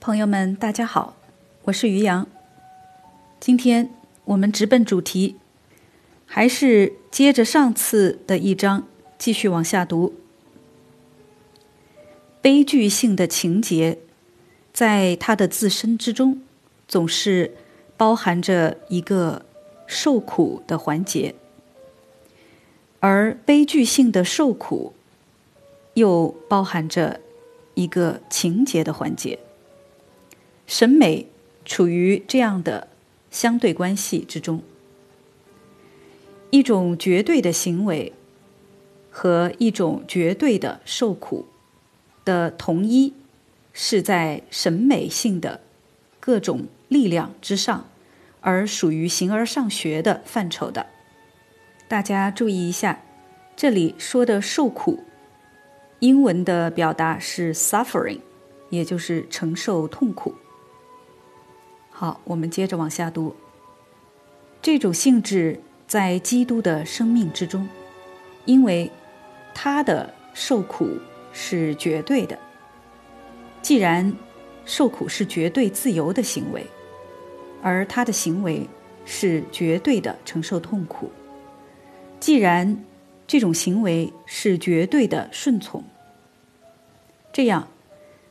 朋友们，大家好，我是于洋。今天我们直奔主题，还是接着上次的一章继续往下读。悲剧性的情节，在它的自身之中，总是包含着一个受苦的环节，而悲剧性的受苦，又包含着一个情节的环节。审美处于这样的相对关系之中，一种绝对的行为和一种绝对的受苦的同一，是在审美性的各种力量之上，而属于形而上学的范畴的。大家注意一下，这里说的受苦，英文的表达是 suffering，也就是承受痛苦。好，我们接着往下读。这种性质在基督的生命之中，因为他的受苦是绝对的。既然受苦是绝对自由的行为，而他的行为是绝对的承受痛苦，既然这种行为是绝对的顺从，这样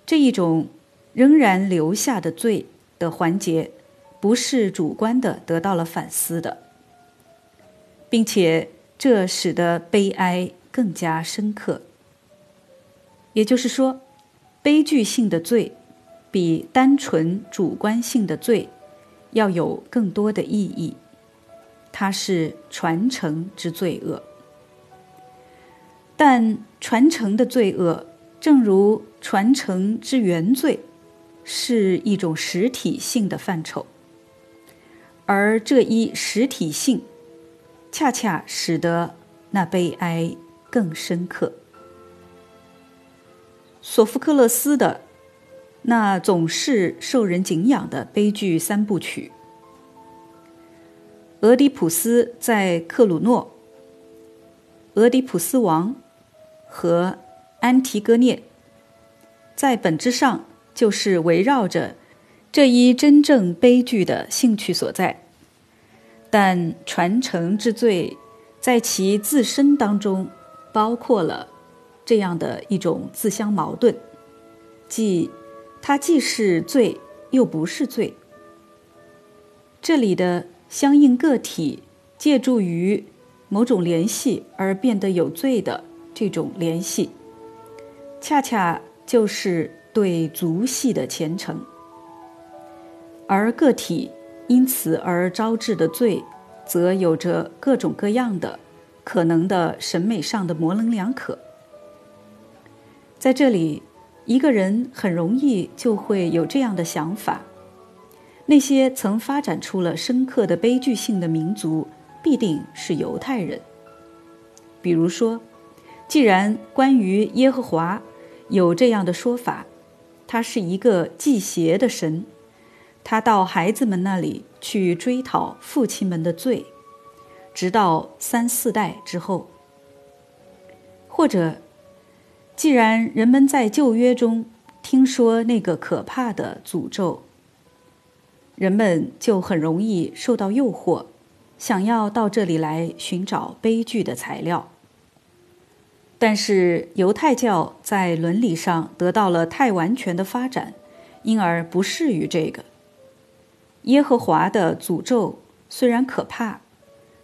这一种仍然留下的罪。的环节，不是主观的得到了反思的，并且这使得悲哀更加深刻。也就是说，悲剧性的罪比单纯主观性的罪要有更多的意义，它是传承之罪恶。但传承的罪恶，正如传承之原罪。是一种实体性的范畴，而这一实体性，恰恰使得那悲哀更深刻。索福克勒斯的那总是受人敬仰的悲剧三部曲——俄狄浦斯在克鲁诺、俄狄浦斯王和安提戈涅，在本质上。就是围绕着这一真正悲剧的兴趣所在，但传承之罪在其自身当中包括了这样的一种自相矛盾，即它既是罪又不是罪。这里的相应个体借助于某种联系而变得有罪的这种联系，恰恰就是。对族系的虔诚，而个体因此而招致的罪，则有着各种各样的可能的审美上的模棱两可。在这里，一个人很容易就会有这样的想法：那些曾发展出了深刻的悲剧性的民族，必定是犹太人。比如说，既然关于耶和华有这样的说法。他是一个祭邪的神，他到孩子们那里去追讨父亲们的罪，直到三四代之后。或者，既然人们在旧约中听说那个可怕的诅咒，人们就很容易受到诱惑，想要到这里来寻找悲剧的材料。但是犹太教在伦理上得到了太完全的发展，因而不适于这个。耶和华的诅咒虽然可怕，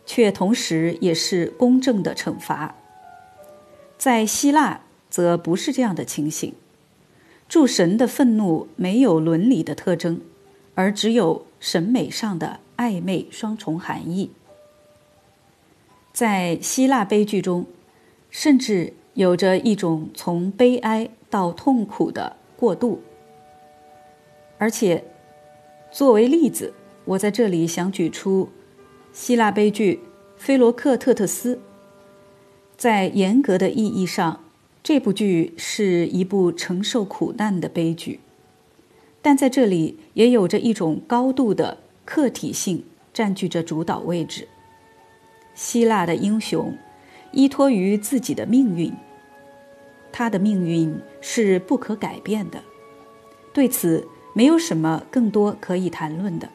却同时也是公正的惩罚。在希腊则不是这样的情形，诸神的愤怒没有伦理的特征，而只有审美上的暧昧双重含义。在希腊悲剧中。甚至有着一种从悲哀到痛苦的过渡，而且，作为例子，我在这里想举出希腊悲剧《菲罗克特特斯》。在严格的意义上，这部剧是一部承受苦难的悲剧，但在这里也有着一种高度的客体性占据着主导位置。希腊的英雄。依托于自己的命运，他的命运是不可改变的。对此，没有什么更多可以谈论的。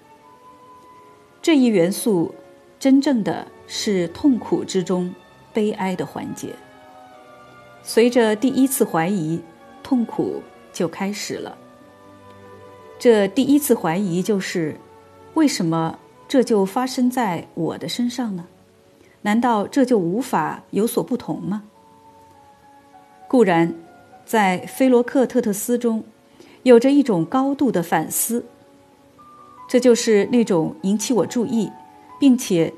这一元素，真正的是痛苦之中悲哀的环节。随着第一次怀疑，痛苦就开始了。这第一次怀疑就是：为什么这就发生在我的身上呢？难道这就无法有所不同吗？固然，在菲罗克特特斯中，有着一种高度的反思。这就是那种引起我注意，并且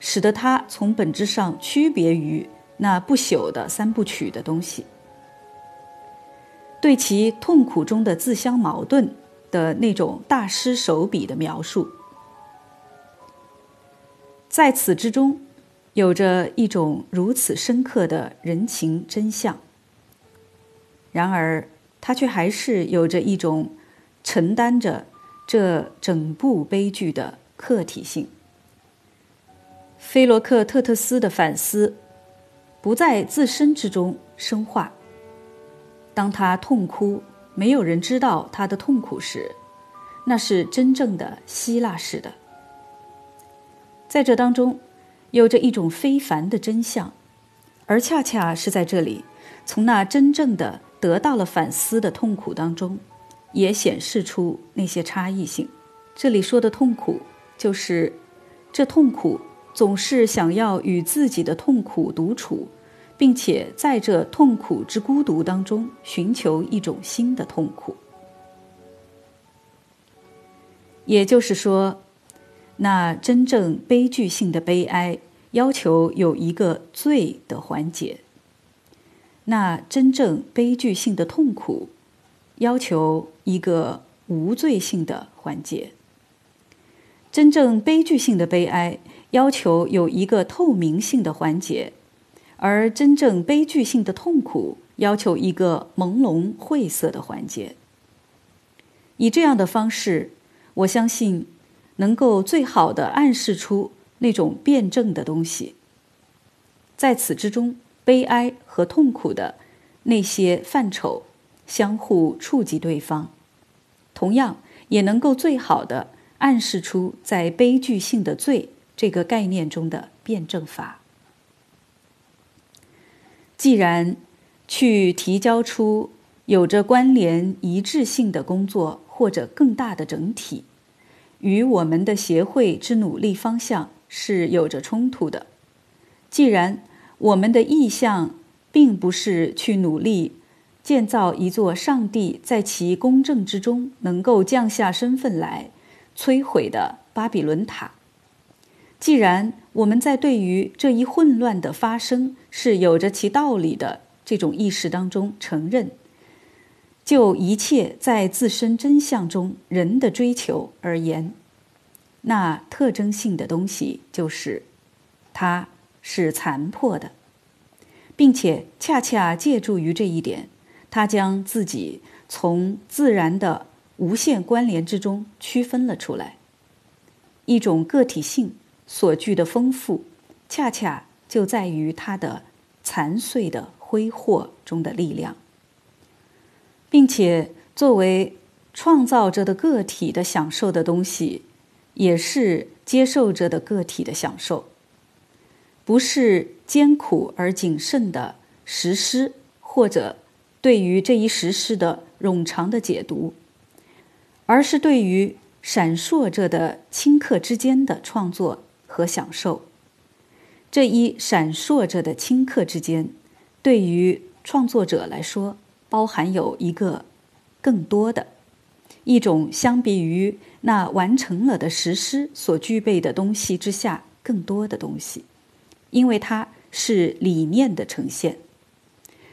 使得它从本质上区别于那不朽的三部曲的东西。对其痛苦中的自相矛盾的那种大师手笔的描述，在此之中，有着一种如此深刻的人情真相。然而，他却还是有着一种承担着。这整部悲剧的客体性，菲罗克特特斯的反思不在自身之中深化。当他痛哭，没有人知道他的痛苦时，那是真正的希腊式的。在这当中，有着一种非凡的真相，而恰恰是在这里，从那真正的得到了反思的痛苦当中。也显示出那些差异性。这里说的痛苦，就是这痛苦总是想要与自己的痛苦独处，并且在这痛苦之孤独当中寻求一种新的痛苦。也就是说，那真正悲剧性的悲哀要求有一个罪的环节；那真正悲剧性的痛苦。要求一个无罪性的环节。真正悲剧性的悲哀要求有一个透明性的环节，而真正悲剧性的痛苦要求一个朦胧晦涩的环节。以这样的方式，我相信能够最好的暗示出那种辩证的东西。在此之中，悲哀和痛苦的那些范畴。相互触及对方，同样也能够最好的暗示出在悲剧性的罪这个概念中的辩证法。既然去提交出有着关联一致性的工作或者更大的整体，与我们的协会之努力方向是有着冲突的；既然我们的意向并不是去努力。建造一座上帝在其公正之中能够降下身份来摧毁的巴比伦塔。既然我们在对于这一混乱的发生是有着其道理的这种意识当中承认，就一切在自身真相中人的追求而言，那特征性的东西就是，它是残破的，并且恰恰借助于这一点。他将自己从自然的无限关联之中区分了出来，一种个体性所具的丰富，恰恰就在于它的残碎的挥霍中的力量，并且作为创造者的个体的享受的东西，也是接受者的个体的享受，不是艰苦而谨慎的实施或者。对于这一实施的冗长的解读，而是对于闪烁着的顷刻之间的创作和享受。这一闪烁着的顷刻之间，对于创作者来说，包含有一个更多的一种相比于那完成了的实施所具备的东西之下更多的东西，因为它是理念的呈现。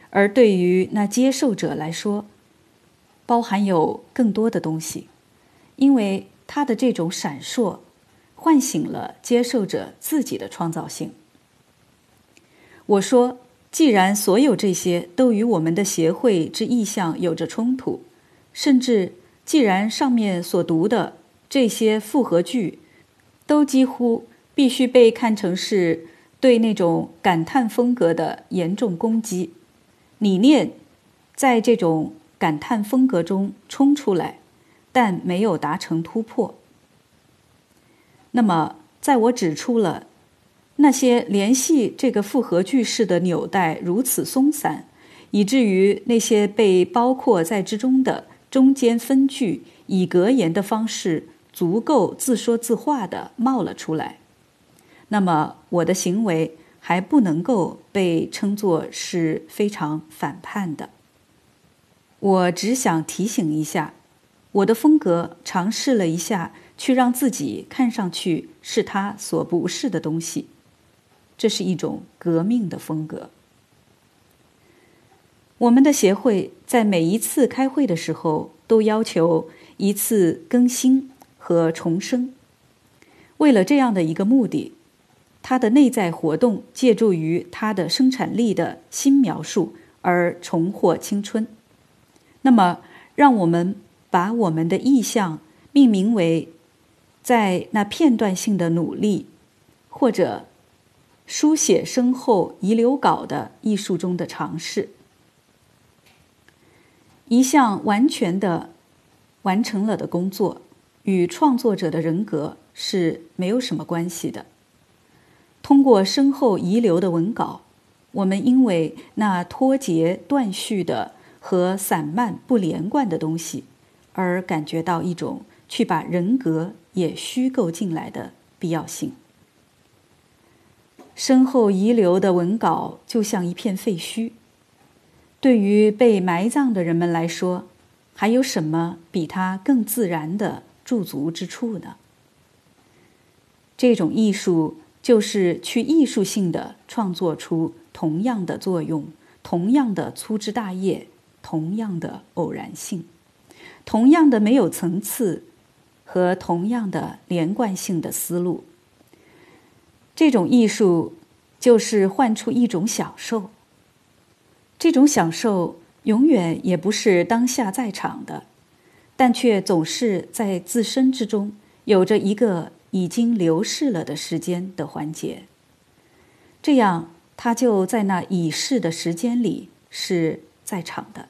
而对于那接受者来说，包含有更多的东西，因为他的这种闪烁，唤醒了接受者自己的创造性。我说，既然所有这些都与我们的协会之意向有着冲突，甚至既然上面所读的这些复合句，都几乎必须被看成是对那种感叹风格的严重攻击。理念在这种感叹风格中冲出来，但没有达成突破。那么，在我指出了那些联系这个复合句式的纽带如此松散，以至于那些被包括在之中的中间分句以格言的方式足够自说自话的冒了出来，那么我的行为还不能够被称作是非常反叛的。我只想提醒一下，我的风格尝试了一下，去让自己看上去是他所不是的东西。这是一种革命的风格。我们的协会在每一次开会的时候都要求一次更新和重生。为了这样的一个目的，它的内在活动借助于它的生产力的新描述而重获青春。那么，让我们把我们的意向命名为“在那片段性的努力”或者“书写身后遗留稿的艺术中的尝试”。一项完全的完成了的工作，与创作者的人格是没有什么关系的。通过身后遗留的文稿，我们因为那脱节断续的。和散漫不连贯的东西，而感觉到一种去把人格也虚构进来的必要性。身后遗留的文稿就像一片废墟。对于被埋葬的人们来说，还有什么比它更自然的驻足之处呢？这种艺术就是去艺术性的创作出同样的作用，同样的粗枝大叶。同样的偶然性，同样的没有层次，和同样的连贯性的思路。这种艺术就是换出一种享受。这种享受永远也不是当下在场的，但却总是在自身之中有着一个已经流逝了的时间的环节。这样，它就在那已逝的时间里是在场的。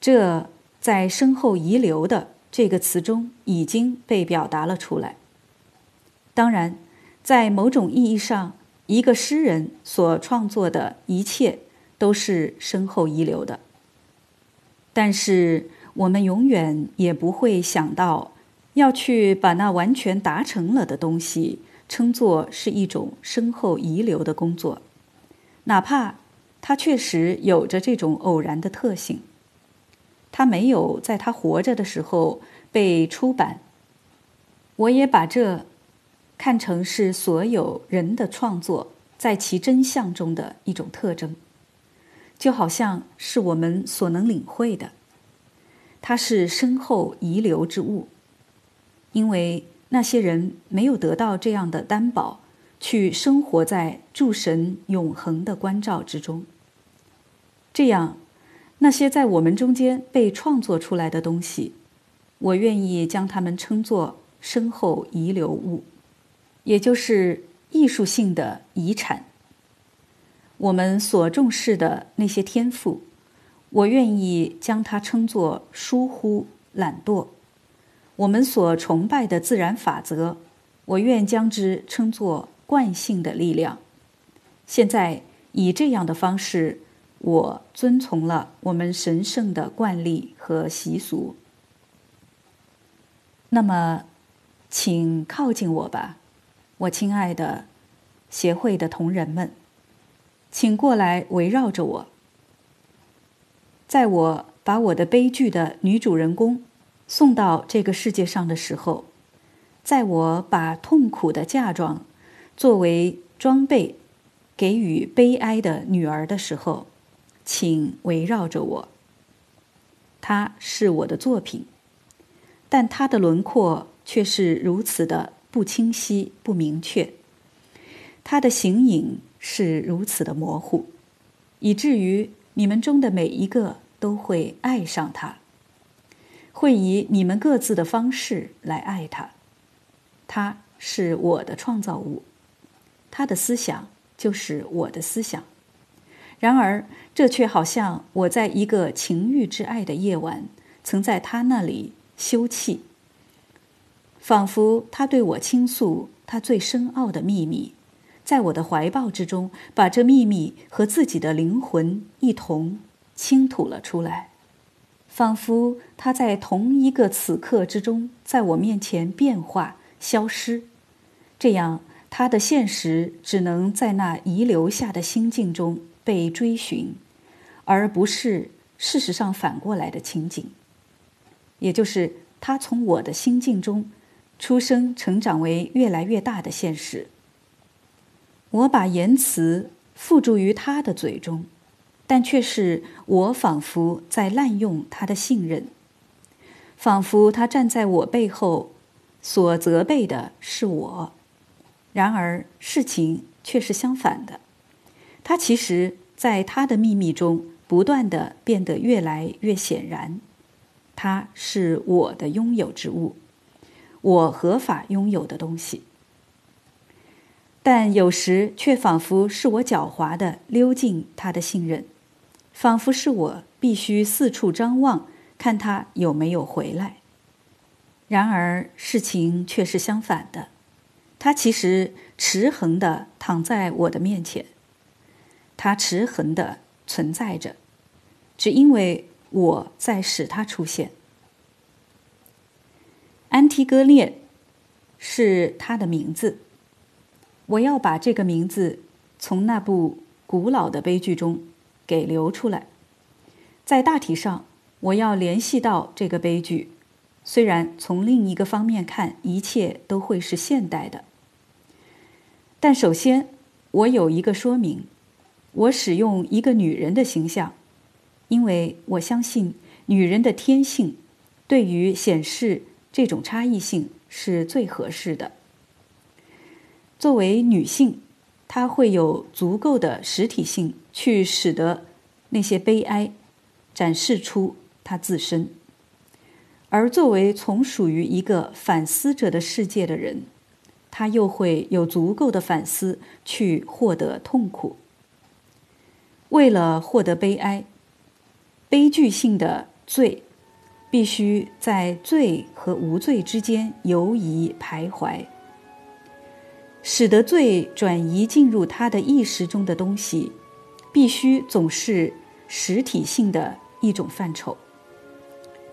这在“身后遗留的”这个词中已经被表达了出来。当然，在某种意义上，一个诗人所创作的一切都是身后遗留的。但是，我们永远也不会想到要去把那完全达成了的东西称作是一种身后遗留的工作，哪怕它确实有着这种偶然的特性。他没有在他活着的时候被出版。我也把这看成是所有人的创作在其真相中的一种特征，就好像是我们所能领会的。它是身后遗留之物，因为那些人没有得到这样的担保，去生活在诸神永恒的关照之中。这样。那些在我们中间被创作出来的东西，我愿意将它们称作身后遗留物，也就是艺术性的遗产。我们所重视的那些天赋，我愿意将它称作疏忽、懒惰；我们所崇拜的自然法则，我愿将之称作惯性的力量。现在以这样的方式。我遵从了我们神圣的惯例和习俗。那么，请靠近我吧，我亲爱的协会的同仁们，请过来围绕着我。在我把我的悲剧的女主人公送到这个世界上的时候，在我把痛苦的嫁妆作为装备给予悲哀的女儿的时候。请围绕着我。它是我的作品，但它的轮廓却是如此的不清晰、不明确。他的形影是如此的模糊，以至于你们中的每一个都会爱上他，会以你们各自的方式来爱他。他是我的创造物，他的思想就是我的思想。然而，这却好像我在一个情欲之爱的夜晚，曾在他那里休憩，仿佛他对我倾诉他最深奥的秘密，在我的怀抱之中，把这秘密和自己的灵魂一同倾吐了出来，仿佛他在同一个此刻之中，在我面前变化消失，这样他的现实只能在那遗留下的心境中被追寻，而不是。事实上，反过来的情景，也就是他从我的心境中出生、成长为越来越大的现实。我把言辞付诸于他的嘴中，但却是我仿佛在滥用他的信任，仿佛他站在我背后，所责备的是我。然而事情却是相反的，他其实在他的秘密中。不断的变得越来越显然，他是我的拥有之物，我合法拥有的东西。但有时却仿佛是我狡猾的溜进他的信任，仿佛是我必须四处张望，看他有没有回来。然而事情却是相反的，他其实持恒的躺在我的面前，他持恒的。存在着，只因为我在使他出现。安提戈涅是他的名字，我要把这个名字从那部古老的悲剧中给流出来。在大体上，我要联系到这个悲剧，虽然从另一个方面看，一切都会是现代的。但首先，我有一个说明。我使用一个女人的形象，因为我相信女人的天性对于显示这种差异性是最合适的。作为女性，她会有足够的实体性去使得那些悲哀展示出她自身；而作为从属于一个反思者的世界的人，她又会有足够的反思去获得痛苦。为了获得悲哀，悲剧性的罪必须在罪和无罪之间游移徘徊，使得罪转移进入他的意识中的东西，必须总是实体性的一种范畴。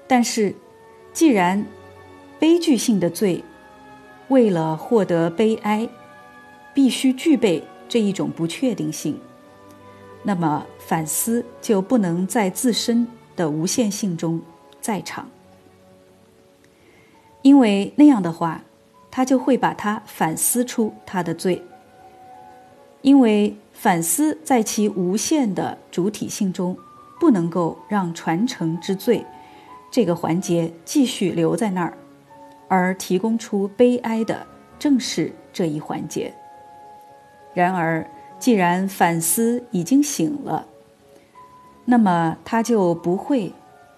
但是，既然悲剧性的罪为了获得悲哀，必须具备这一种不确定性。那么反思就不能在自身的无限性中在场，因为那样的话，他就会把他反思出他的罪。因为反思在其无限的主体性中，不能够让传承之罪这个环节继续留在那儿，而提供出悲哀的正是这一环节。然而。既然反思已经醒了，那么他就不会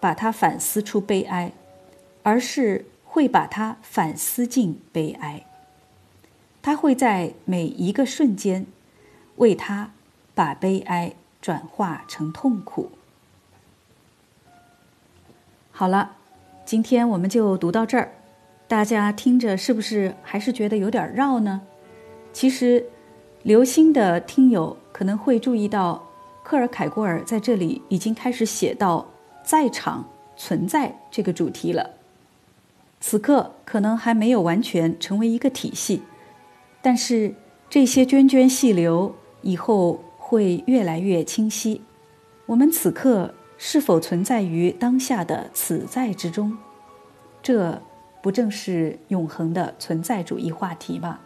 把它反思出悲哀，而是会把它反思进悲哀。他会在每一个瞬间为他把悲哀转化成痛苦。好了，今天我们就读到这儿，大家听着是不是还是觉得有点绕呢？其实。留心的听友可能会注意到，克尔凯郭尔在这里已经开始写到“在场存在”这个主题了。此刻可能还没有完全成为一个体系，但是这些涓涓细流以后会越来越清晰。我们此刻是否存在于当下的此在之中？这不正是永恒的存在主义话题吗？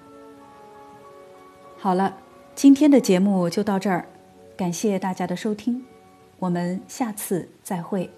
好了，今天的节目就到这儿，感谢大家的收听，我们下次再会。